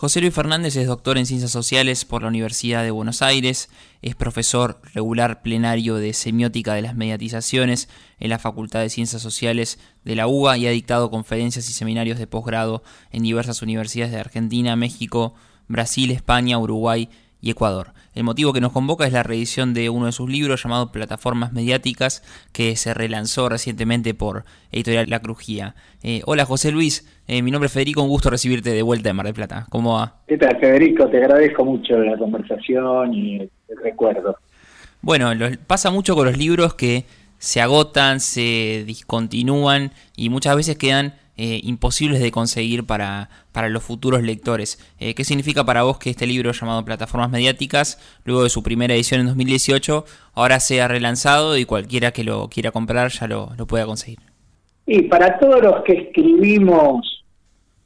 José Luis Fernández es doctor en Ciencias Sociales por la Universidad de Buenos Aires, es profesor regular plenario de Semiótica de las Mediatizaciones en la Facultad de Ciencias Sociales de la UBA y ha dictado conferencias y seminarios de posgrado en diversas universidades de Argentina, México, Brasil, España, Uruguay y Ecuador. El motivo que nos convoca es la reedición de uno de sus libros llamado Plataformas Mediáticas, que se relanzó recientemente por Editorial La Crujía. Eh, hola José Luis, eh, mi nombre es Federico, un gusto recibirte de vuelta en Mar del Plata. ¿Cómo va? ¿Qué tal Federico? Te agradezco mucho la conversación y el recuerdo. Bueno, pasa mucho con los libros que se agotan, se discontinúan y muchas veces quedan eh, imposibles de conseguir para, para los futuros lectores. Eh, ¿Qué significa para vos que este libro llamado Plataformas Mediáticas, luego de su primera edición en 2018, ahora sea relanzado y cualquiera que lo quiera comprar ya lo, pueda conseguir? Y para todos los que escribimos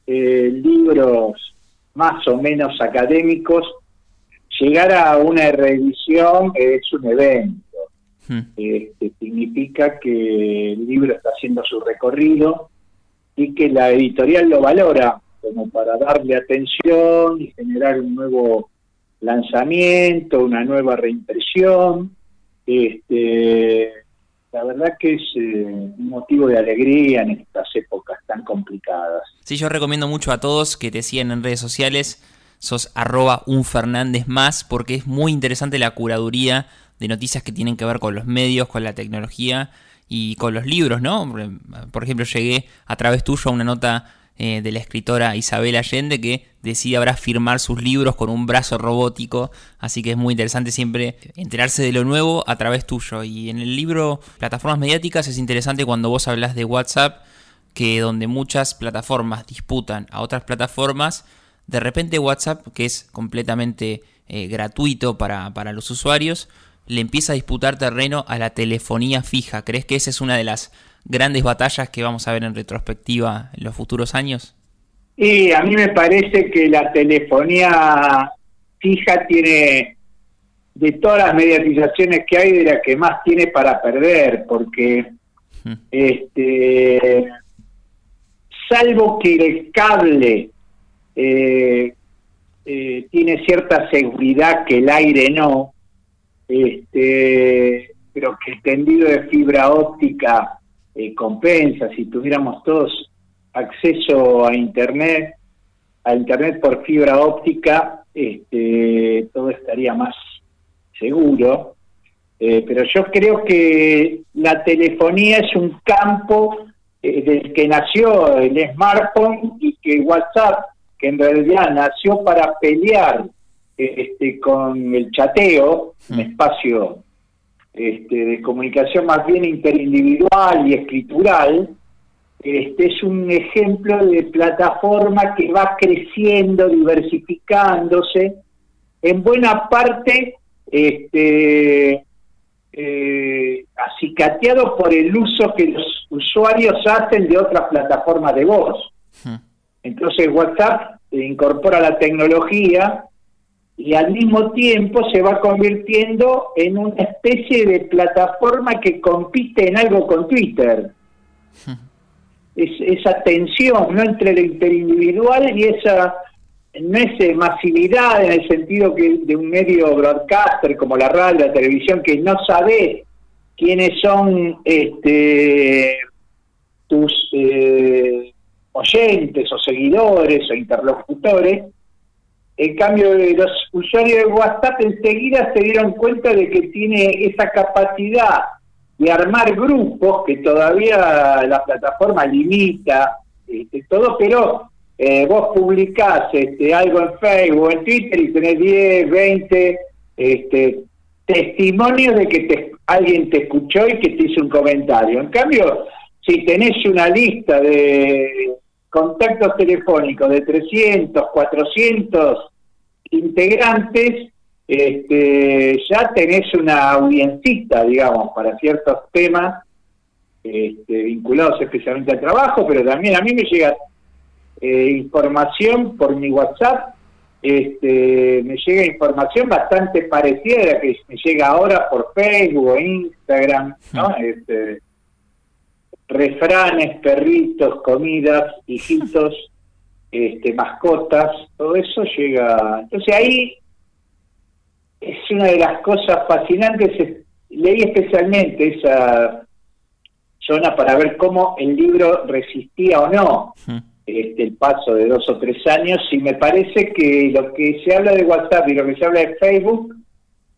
eh, libros más o menos académicos, llegar a una reedición es un evento. Hmm. Este, significa que el libro está haciendo su recorrido, y que la editorial lo valora como para darle atención y generar un nuevo lanzamiento, una nueva reimpresión. Este, la verdad que es eh, un motivo de alegría en estas épocas tan complicadas. Sí, yo recomiendo mucho a todos que te sigan en redes sociales, sos arroba un Fernández más, porque es muy interesante la curaduría de noticias que tienen que ver con los medios, con la tecnología y con los libros, ¿no? Por ejemplo, llegué a través tuyo a una nota eh, de la escritora Isabel Allende que decide ahora firmar sus libros con un brazo robótico, así que es muy interesante siempre enterarse de lo nuevo a través tuyo. Y en el libro Plataformas Mediáticas es interesante cuando vos hablas de WhatsApp, que donde muchas plataformas disputan a otras plataformas, de repente WhatsApp, que es completamente eh, gratuito para, para los usuarios, le empieza a disputar terreno a la telefonía fija. ¿Crees que esa es una de las grandes batallas que vamos a ver en retrospectiva en los futuros años? Y a mí me parece que la telefonía fija tiene, de todas las mediatizaciones que hay, de la que más tiene para perder, porque este salvo que el cable eh, eh, tiene cierta seguridad que el aire no, este, pero que el tendido de fibra óptica eh, compensa. Si tuviéramos todos acceso a Internet, a Internet por fibra óptica, este, todo estaría más seguro. Eh, pero yo creo que la telefonía es un campo eh, del que nació el smartphone y que WhatsApp, que en realidad nació para pelear este, con el chateo, un mm. espacio este, de comunicación más bien interindividual y escritural, este es un ejemplo de plataforma que va creciendo, diversificándose, en buena parte este, eh, acicateado por el uso que los usuarios hacen de otras plataformas de voz. Mm. Entonces WhatsApp incorpora la tecnología y al mismo tiempo se va convirtiendo en una especie de plataforma que compite en algo con Twitter. Es, esa tensión ¿no? entre lo interindividual y esa no es masividad en el sentido que de un medio broadcaster como la radio, la televisión, que no sabe quiénes son este, tus eh, oyentes o seguidores o interlocutores, en cambio, los usuarios de WhatsApp enseguida se dieron cuenta de que tiene esa capacidad de armar grupos que todavía la plataforma limita este, todo, pero eh, vos publicás este, algo en Facebook en Twitter y tenés 10, 20 este, testimonios de que alguien te escuchó y que te hizo un comentario. En cambio, si tenés una lista de contactos telefónicos de 300, 400 integrantes, este, ya tenés una audiencita, digamos, para ciertos temas este, vinculados especialmente al trabajo, pero también a mí me llega eh, información por mi WhatsApp, este, me llega información bastante parecida a la que me llega ahora por Facebook o Instagram, ¿no? Este, refranes, perritos, comidas, hijitos, este, mascotas, todo eso llega. Entonces ahí es una de las cosas fascinantes. Leí especialmente esa zona para ver cómo el libro resistía o no este, el paso de dos o tres años y me parece que lo que se habla de WhatsApp y lo que se habla de Facebook,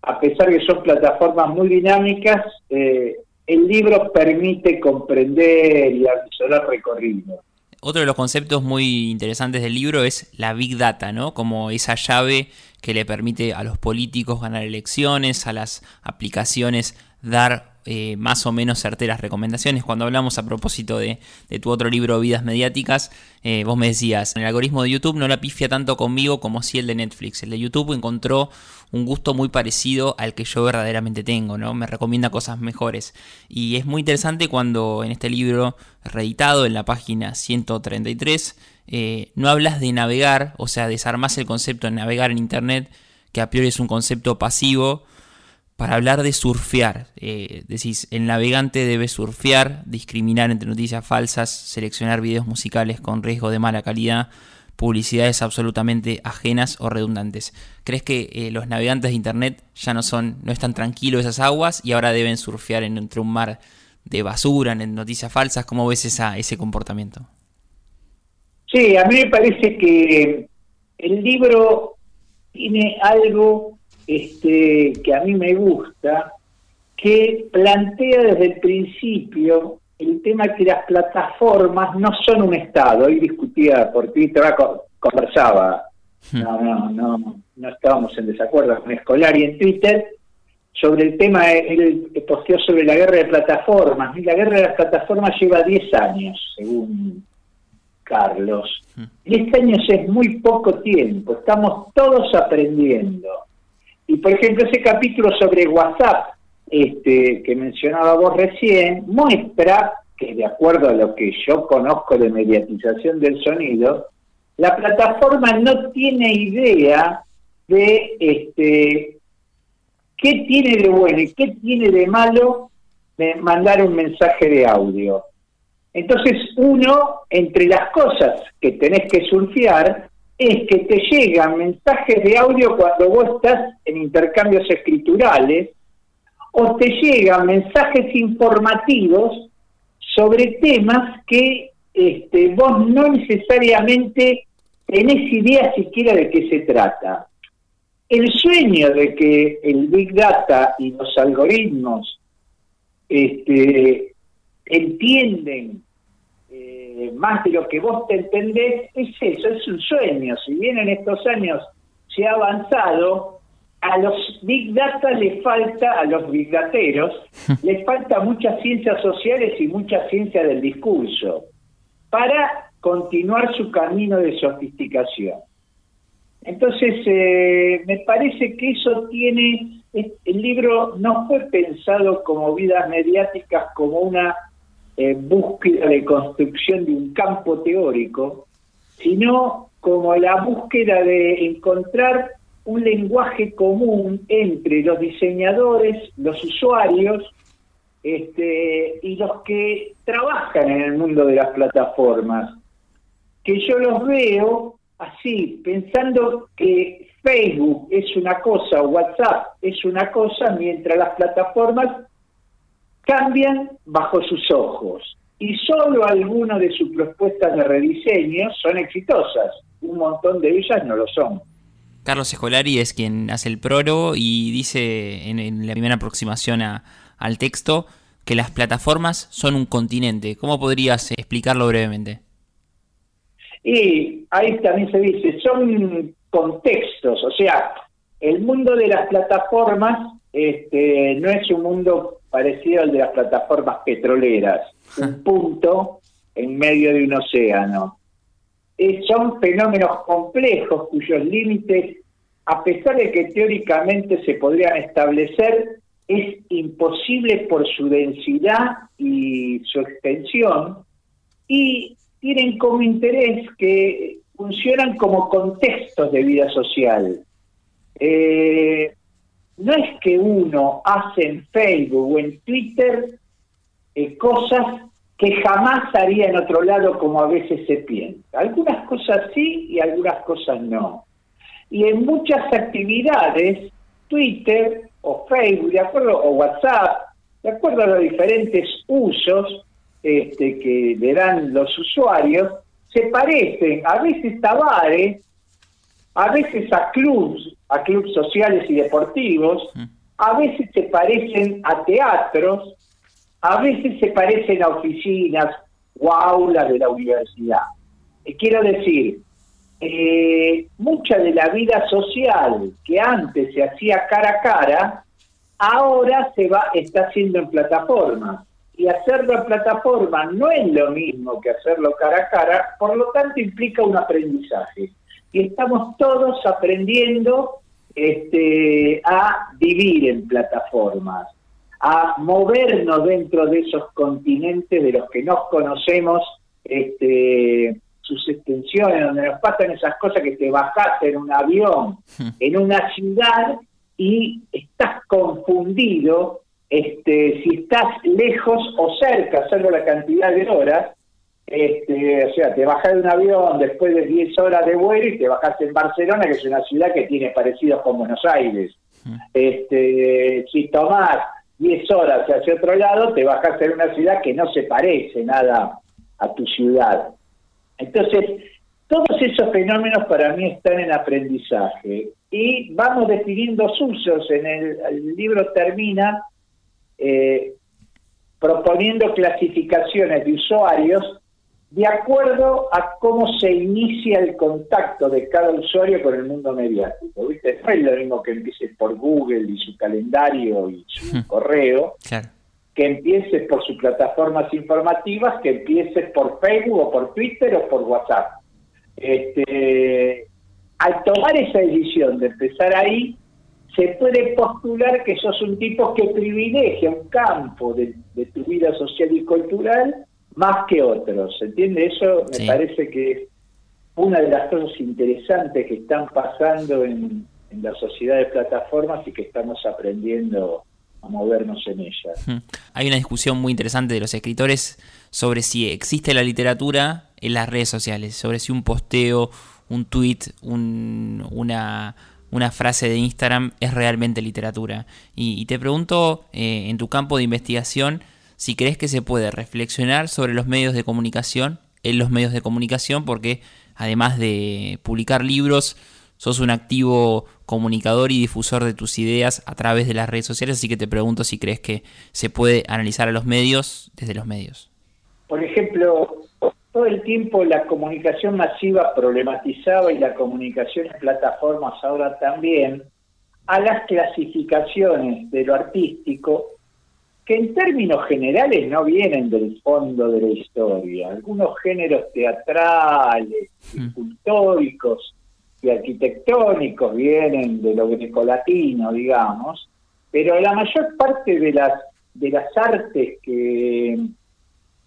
a pesar de que son plataformas muy dinámicas, eh, el libro permite comprender y avisorar recorrido. Otro de los conceptos muy interesantes del libro es la Big Data, ¿no? Como esa llave que le permite a los políticos ganar elecciones, a las aplicaciones dar eh, más o menos certeras recomendaciones. Cuando hablamos a propósito de, tu otro libro, Vidas Mediáticas, eh, vos me decías, el algoritmo de YouTube no la pifia tanto conmigo como si el de Netflix. El de YouTube encontró un gusto muy parecido al que yo verdaderamente tengo, ¿no? Me recomienda cosas mejores. Y es muy interesante cuando en este libro reeditado, en la página 133, eh, no hablas de navegar, o sea, desarmas el concepto de navegar en Internet, que a priori es un concepto pasivo, para hablar de surfear. Eh, decís, el navegante debe surfear, discriminar entre noticias falsas, seleccionar videos musicales con riesgo de mala calidad, publicidades absolutamente ajenas o redundantes. ¿Crees que eh, los navegantes de Internet ya no son, no están tranquilos esas aguas y ahora deben surfear en, entre un mar de basura, en noticias falsas? ¿Cómo ves ese comportamiento? Sí, a mí me parece que el libro tiene algo este, que a mí me gusta, que plantea desde el principio el tema que las plataformas no son un Estado. Hoy discutía por Twitter, conversaba, hmm. no, no, no, no estábamos en desacuerdo con Escolar y en Twitter sobre el tema, él posteó sobre la guerra de plataformas. La guerra de las plataformas lleva 10 años, según Carlos. 10 hmm. años es muy poco tiempo, estamos todos aprendiendo. Y por ejemplo, ese capítulo sobre WhatsApp este, que mencionaba vos recién muestra que de acuerdo a lo que yo conozco de mediatización del sonido, la plataforma no tiene idea de este, qué tiene de bueno y qué tiene de malo de mandar un mensaje de audio. Entonces uno, entre las cosas que tenés que surfear, es que te llegan mensajes de audio cuando vos estás en intercambios escriturales o te llegan mensajes informativos sobre temas que este, vos no necesariamente tenés idea siquiera de qué se trata. El sueño de que el Big Data y los algoritmos este, entienden eh, más de lo que vos te entendés, es eso, es un sueño. Si bien en estos años se ha avanzado, a los Big Data le falta, a los Big Dateros, les falta muchas ciencias sociales y mucha ciencia del discurso para continuar su camino de sofisticación. Entonces, eh, me parece que eso tiene, el libro no fue pensado como vidas mediáticas, como una búsqueda de construcción de un campo teórico, sino como la búsqueda de encontrar un lenguaje común entre los diseñadores, los usuarios este, y los que trabajan en el mundo de las plataformas, que yo los veo así, pensando que Facebook es una cosa, WhatsApp es una cosa, mientras las plataformas cambian bajo sus ojos y solo algunas de sus propuestas de rediseño son exitosas, un montón de ellas no lo son. Carlos Escolari es quien hace el prólogo y dice en, la primera aproximación al texto que las plataformas son un continente. ¿Cómo podrías explicarlo brevemente? Y ahí también se dice, son contextos, o sea, el mundo de las plataformas este, no es un mundo parecido al de las plataformas petroleras, un punto en medio de un océano. Eh, son fenómenos complejos cuyos límites, a pesar de que teóricamente se podrían establecer, es imposible por su densidad y su extensión, y tienen como interés que funcionan como contextos de vida social. Eh, no es que uno hace en Facebook o en Twitter eh, cosas que jamás haría en otro lado como a veces se piensa. Algunas cosas sí y algunas cosas no. Y en muchas actividades, Twitter o Facebook, de acuerdo, o WhatsApp, de acuerdo a los diferentes usos este, que le dan los usuarios, se parecen a veces a bares, a veces a clubs, a clubes sociales y deportivos, mm. a veces se parecen a teatros, a veces se parecen a oficinas o aulas de la universidad. Eh, quiero decir, eh, mucha de la vida social que antes se hacía cara a cara, ahora se va está haciendo en plataformas. Y hacerlo en plataforma no es lo mismo que hacerlo cara a cara, por lo tanto implica un aprendizaje. Y estamos todos aprendiendo este, a vivir en plataformas a movernos dentro de esos continentes de los que no conocemos este, sus extensiones, donde nos pasan esas cosas que te bajaste en un avión, hmm. en una ciudad y estás confundido este, si estás lejos o cerca, salvo la cantidad de horas. Este, o sea, te bajas de un avión después de 10 horas de vuelo y te bajas en Barcelona, que es una ciudad que tiene parecidos con Buenos Aires. Este, si tomás 10 horas hacia otro lado, te bajas en una ciudad que no se parece nada a tu ciudad. Entonces, todos esos fenómenos para mí están en aprendizaje y vamos definiendo usos. En el, libro termina eh, proponiendo clasificaciones de usuarios de acuerdo a cómo se inicia el contacto de cada usuario con el mundo mediático. ¿viste? No es lo mismo que empieces por Google y su calendario y su hmm. correo, que empieces por sus plataformas informativas, que empieces por Facebook o por Twitter o por WhatsApp. Este, al tomar esa decisión de empezar ahí, se puede postular que sos un tipo que privilegia un campo de, de tu vida social y cultural más que otros. ¿Entiende? Eso me parece que es una de las cosas interesantes que están pasando en, la sociedad de plataformas y que estamos aprendiendo a movernos en ellas. Hay una discusión muy interesante de los escritores sobre si existe la literatura en las redes sociales, sobre si un posteo, un tweet, una, una frase de Instagram es realmente literatura. Y, te pregunto, eh, en tu campo de investigación, si crees que se puede reflexionar sobre los medios de comunicación, en los medios de comunicación, porque además de publicar libros, sos un activo comunicador y difusor de tus ideas a través de las redes sociales, así que te pregunto si crees que se puede analizar a los medios desde los medios. Por ejemplo, todo el tiempo la comunicación masiva problematizaba y la comunicación en plataformas ahora también a las clasificaciones de lo artístico que en términos generales no vienen del fondo de la historia. Algunos géneros teatrales, hmm. escultóricos y arquitectónicos vienen de lo grecolatino, digamos, pero la mayor parte de las de las artes que,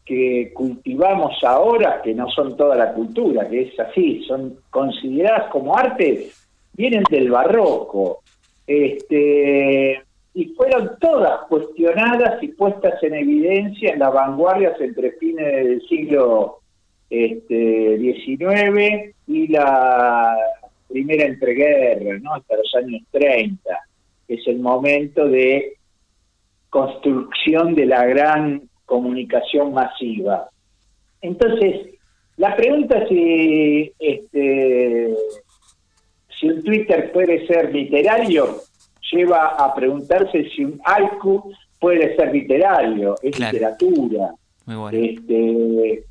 que cultivamos ahora, que no son toda la cultura, que es así, son consideradas como artes, vienen del barroco. Este, y fueron todas cuestionadas y puestas en evidencia en las vanguardias entre fines del siglo este, XIX y la primera entreguerra, ¿no? hasta los años 30, que es el momento de construcción de la gran comunicación masiva. Entonces, la pregunta si, este, si un Twitter puede ser literario, lleva a preguntarse si un haiku puede ser literario, es literatura. Este,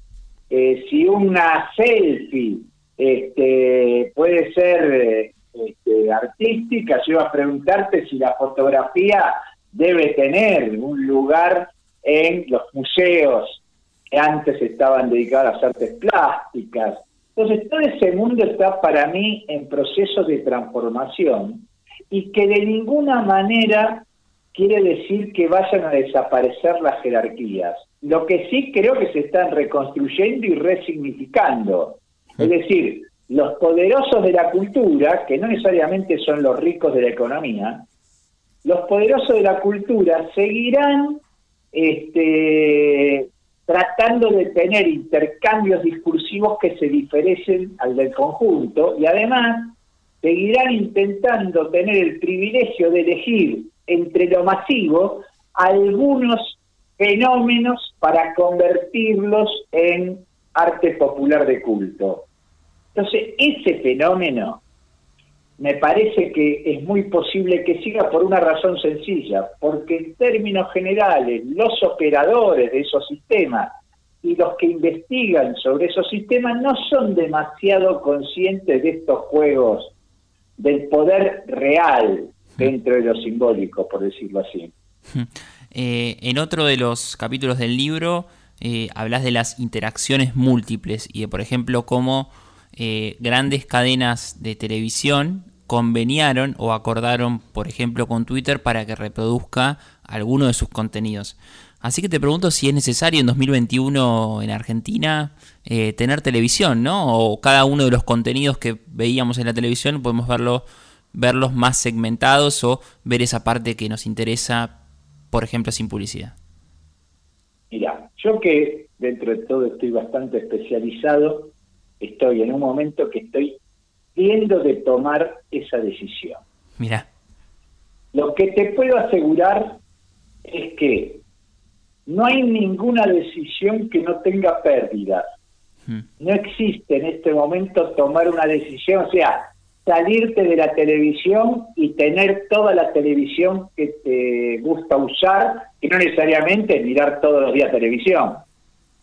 eh, si una selfie este, puede ser este, artística, lleva a preguntarte si la fotografía debe tener un lugar en los museos que antes estaban dedicados a las artes plásticas. Entonces, todo ese mundo está para mí en proceso de transformación y que de ninguna manera quiere decir que vayan a desaparecer las jerarquías. Lo que sí creo que se están reconstruyendo y resignificando. Es decir, los poderosos de la cultura, que no necesariamente son los ricos de la economía, los poderosos de la cultura seguirán este, tratando de tener intercambios discursivos que se diferencien al del conjunto y además seguirán intentando tener el privilegio de elegir entre lo masivo algunos fenómenos para convertirlos en arte popular de culto. Entonces, ese fenómeno me parece que es muy posible que siga por una razón sencilla, porque en términos generales los operadores de esos sistemas y los que investigan sobre esos sistemas no son demasiado conscientes de estos juegos del poder real dentro de lo simbólico, por decirlo así. Eh, en otro de los capítulos del libro eh, hablas de las interacciones múltiples y de, por ejemplo, cómo eh, grandes cadenas de televisión conveniaron o acordaron, por ejemplo, con Twitter para que reproduzca alguno de sus contenidos. Así que te pregunto si es necesario en 2021 en Argentina eh, tener televisión, ¿no? O cada uno de los contenidos que veíamos en la televisión podemos verlo, verlos más segmentados o ver esa parte que nos interesa, por ejemplo, sin publicidad. Mira, yo que dentro de todo estoy bastante especializado, estoy en un momento que estoy de tomar esa decisión. Mira. Lo que te puedo asegurar es que no hay ninguna decisión que no tenga pérdidas. Hmm. No existe en este momento tomar una decisión, o sea, salirte de la televisión y tener toda la televisión que te gusta usar, y no necesariamente mirar todos los días televisión,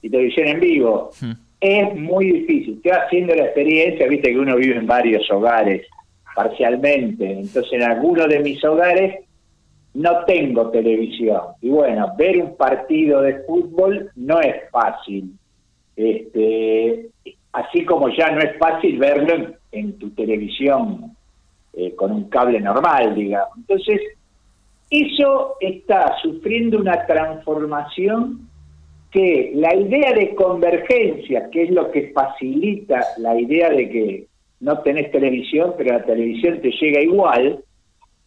y televisión en vivo. Hmm es muy difícil. Estoy haciendo la experiencia, viste que uno vive en varios hogares parcialmente, entonces en algunos de mis hogares no tengo televisión. Y bueno, ver un partido de fútbol no es fácil. Este, así como ya no es fácil verlo en, tu televisión eh, con un cable normal, digamos. Entonces, eso está sufriendo una transformación que la idea de convergencia, que es lo que facilita la idea de que no tenés televisión, pero la televisión te llega igual,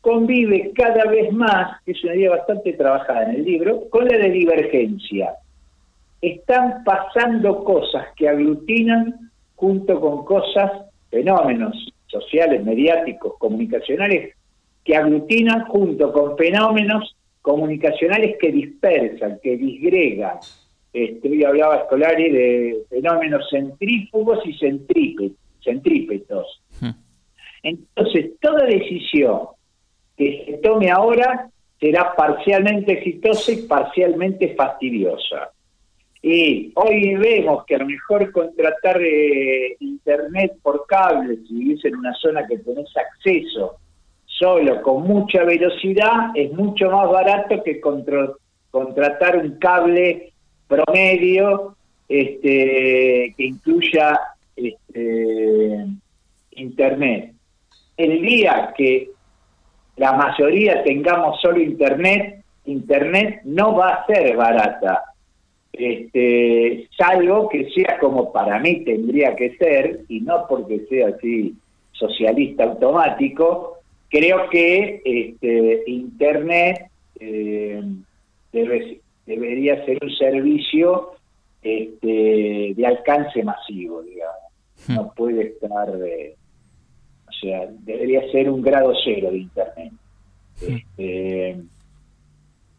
convive cada vez más, que es una idea bastante trabajada en el libro, con la de divergencia. Están pasando cosas que aglutinan junto con cosas, fenómenos sociales, mediáticos, comunicacionales, que aglutinan junto con fenómenos comunicacionales que dispersan, que disgregan, este, hoy hablaba Scolari de fenómenos centrífugos y centrípetos. Hmm. Entonces, toda decisión que se tome ahora será parcialmente exitosa y parcialmente fastidiosa. Y hoy vemos que a lo mejor contratar eh, internet por cable, si vivís en una zona que tenés acceso solo con mucha velocidad, es mucho más barato que contratar un cable promedio este, que incluya este, Internet. El día que la mayoría tengamos solo Internet, Internet no va a ser barata. Este, salvo que sea como para mí tendría que ser, y no porque sea así socialista automático, creo que este, Internet eh, debe, debería ser un servicio este, de alcance masivo, digamos. Hmm. No puede estar, o sea, debería ser un grado cero de Internet. Este,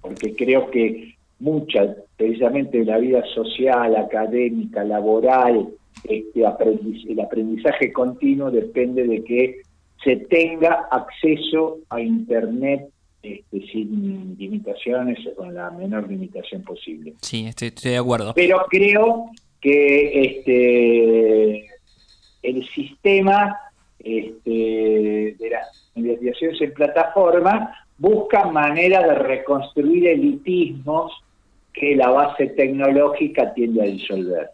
porque creo que mucha, precisamente de la vida social, académica, laboral, este el aprendizaje continuo depende de que se tenga acceso a Internet este, sin limitaciones o con la menor limitación posible. Sí, estoy, de acuerdo. Pero creo que este el sistema este, de las investigaciones en plataforma busca maneras de reconstruir elitismos que la base tecnológica tiende a disolver.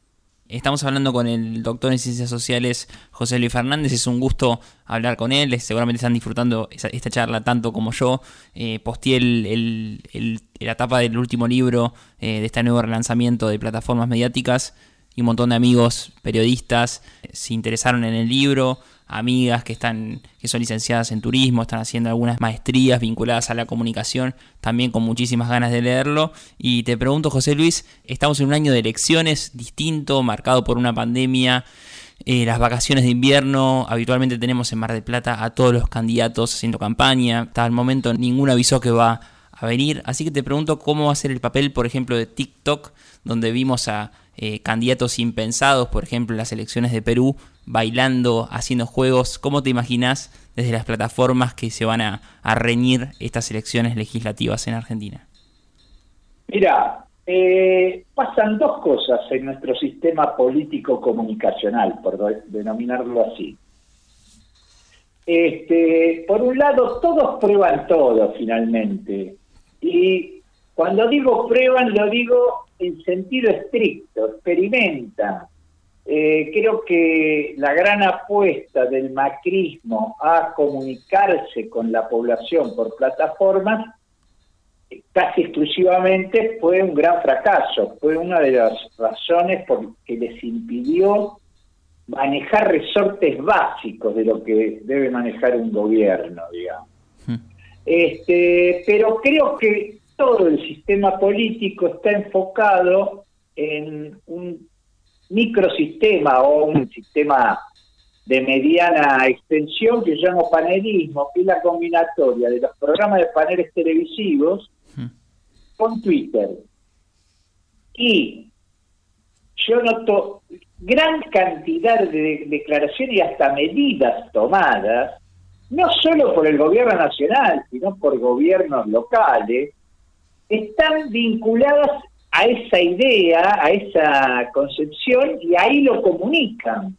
Estamos hablando con el doctor en Ciencias Sociales José Luis Fernández. Es un gusto hablar con él. Seguramente están disfrutando esta charla tanto como yo. Eh, posteé el, la etapa del último libro eh, de este nuevo relanzamiento de plataformas mediáticas y un montón de amigos periodistas se interesaron en el libro, amigas que están que son licenciadas en turismo, están haciendo algunas maestrías vinculadas a la comunicación, también con muchísimas ganas de leerlo. Y te pregunto, José Luis, estamos en un año de elecciones distinto, marcado por una pandemia. Eh, las vacaciones de invierno, habitualmente tenemos en Mar del Plata a todos los candidatos haciendo campaña. Hasta el momento ninguno avisó que va a venir. Así que te pregunto cómo va a ser el papel, por ejemplo, de TikTok, donde vimos a eh, candidatos impensados, por ejemplo, en las elecciones de Perú, bailando, haciendo juegos. ¿Cómo te imaginas desde las plataformas que se van a, reñir estas elecciones legislativas en Argentina? Mira, eh, pasan dos cosas en nuestro sistema político comunicacional, por denominarlo así. Este, por un lado, todos prueban todo finalmente. Y cuando digo prueban, lo digo en sentido estricto, experimentan. Eh, creo que la gran apuesta del macrismo a comunicarse con la población por plataformas casi exclusivamente fue un gran fracaso, fue una de las razones por que les impidió manejar resortes básicos de lo que debe manejar un gobierno, digamos. Este, pero creo que todo el sistema político está enfocado en un microsistema o un sistema de mediana extensión que llamo panelismo, que es la combinatoria de los programas de paneles televisivos hmm. con Twitter. Y yo noto gran cantidad de declaraciones y hasta medidas tomadas, no solo por el gobierno nacional, sino por gobiernos locales, están vinculadas a esa idea, a esa concepción, y ahí lo comunican.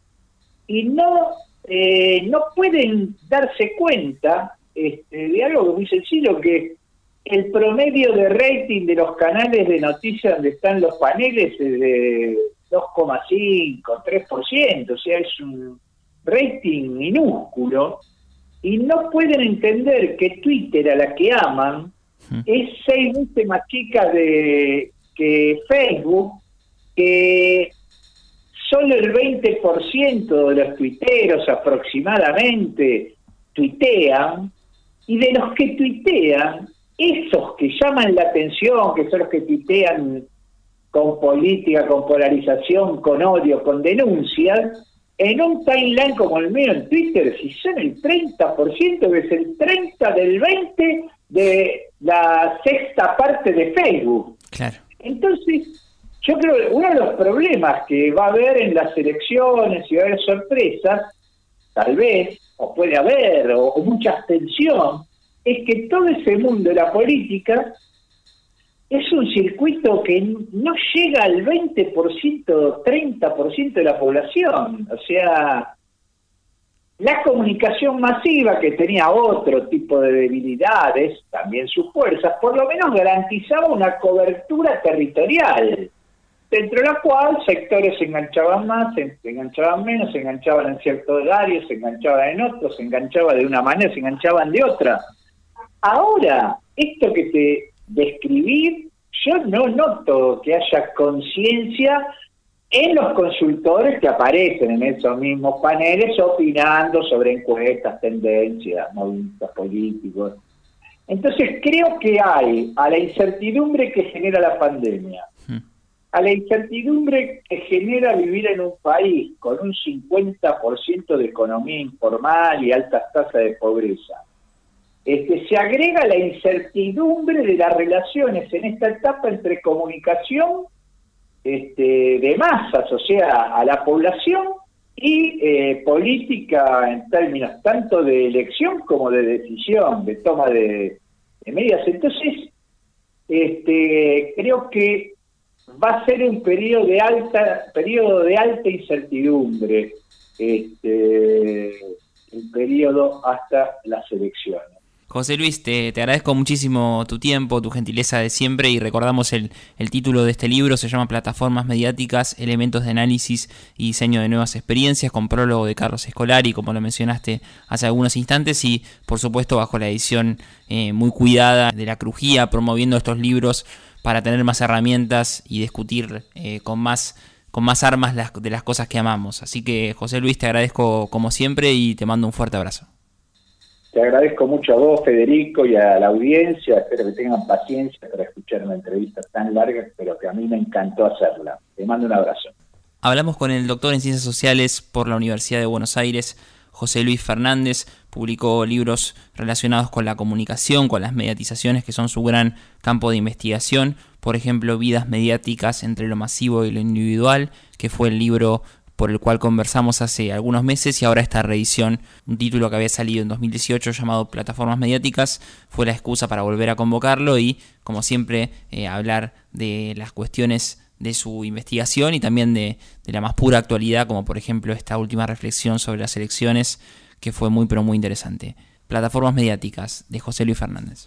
Y no, eh, no pueden darse cuenta este, de algo muy sencillo, que el promedio de rating de los canales de noticias donde están los paneles es de 2,5, 3%, o sea, es un rating minúsculo, y no pueden entender que Twitter, a la que aman, es seis veces más chica de, que Facebook, que solo el 20% de los tuiteros aproximadamente tuitean, y de los que tuitean, esos que llaman la atención, que son los que tuitean con política, con polarización, con odio, con denuncias, en un timeline como el mío en Twitter, si son el 30%, es el 30 del 20 de la sexta parte de Facebook. Claro. Entonces, yo creo que uno de los problemas que va a haber en las elecciones y va a haber sorpresas, tal vez, o puede haber, o, o mucha abstención, es que todo ese mundo de la política es un circuito que no llega al 20%, 30% de la población. O sea, la comunicación masiva, que tenía otro tipo de debilidades, también sus fuerzas, por lo menos garantizaba una cobertura territorial, dentro de la cual sectores se enganchaban más, se enganchaban menos, se enganchaban en ciertos horarios, se enganchaban en otros, se enganchaban de una manera, se enganchaban de otra. Ahora, esto que te describir, yo no noto que haya conciencia en los consultores que aparecen en esos mismos paneles opinando sobre encuestas, tendencias, movimientos políticos. Entonces creo que hay a la incertidumbre que genera la pandemia, hmm. a la incertidumbre que genera vivir en un país con un 50% de economía informal y altas tasas de pobreza, se agrega la incertidumbre de las relaciones en esta etapa entre comunicación este, de masas, o sea, a la población, y eh, política en términos tanto de elección como de decisión, de toma de, medidas. Entonces, este, creo que va a ser un periodo de alta, periodo de alta incertidumbre, este, el periodo hasta las elecciones. José Luis, te, agradezco muchísimo tu tiempo, tu gentileza de siempre y recordamos el, título de este libro, se llama Plataformas Mediáticas, Elementos de Análisis y Diseño de Nuevas Experiencias, con prólogo de Carlos Escolari, como lo mencionaste hace algunos instantes, y por supuesto bajo la edición eh, muy cuidada de la Crujía, promoviendo estos libros para tener más herramientas y discutir eh, con más con más armas de las cosas que amamos. Así que José Luis, te agradezco como siempre y te mando un fuerte abrazo. Te agradezco mucho a vos, Federico, y a la audiencia. Espero que tengan paciencia para escuchar una entrevista tan larga, pero que a mí me encantó hacerla. Te mando un abrazo. Hablamos con el doctor en Ciencias Sociales por la Universidad de Buenos Aires, José Luis Fernández. Publicó libros relacionados con la comunicación, con las mediatizaciones, que son su gran campo de investigación. Por ejemplo, Vidas mediáticas entre lo masivo y lo individual, que fue el libro por el cual conversamos hace algunos meses y ahora esta reedición, un título que había salido en 2018 llamado Plataformas Mediáticas, fue la excusa para volver a convocarlo y, como siempre, eh, hablar de las cuestiones de su investigación y también de, de, la más pura actualidad, como por ejemplo esta última reflexión sobre las elecciones, que fue muy pero muy interesante. Plataformas Mediáticas de José Luis Fernández.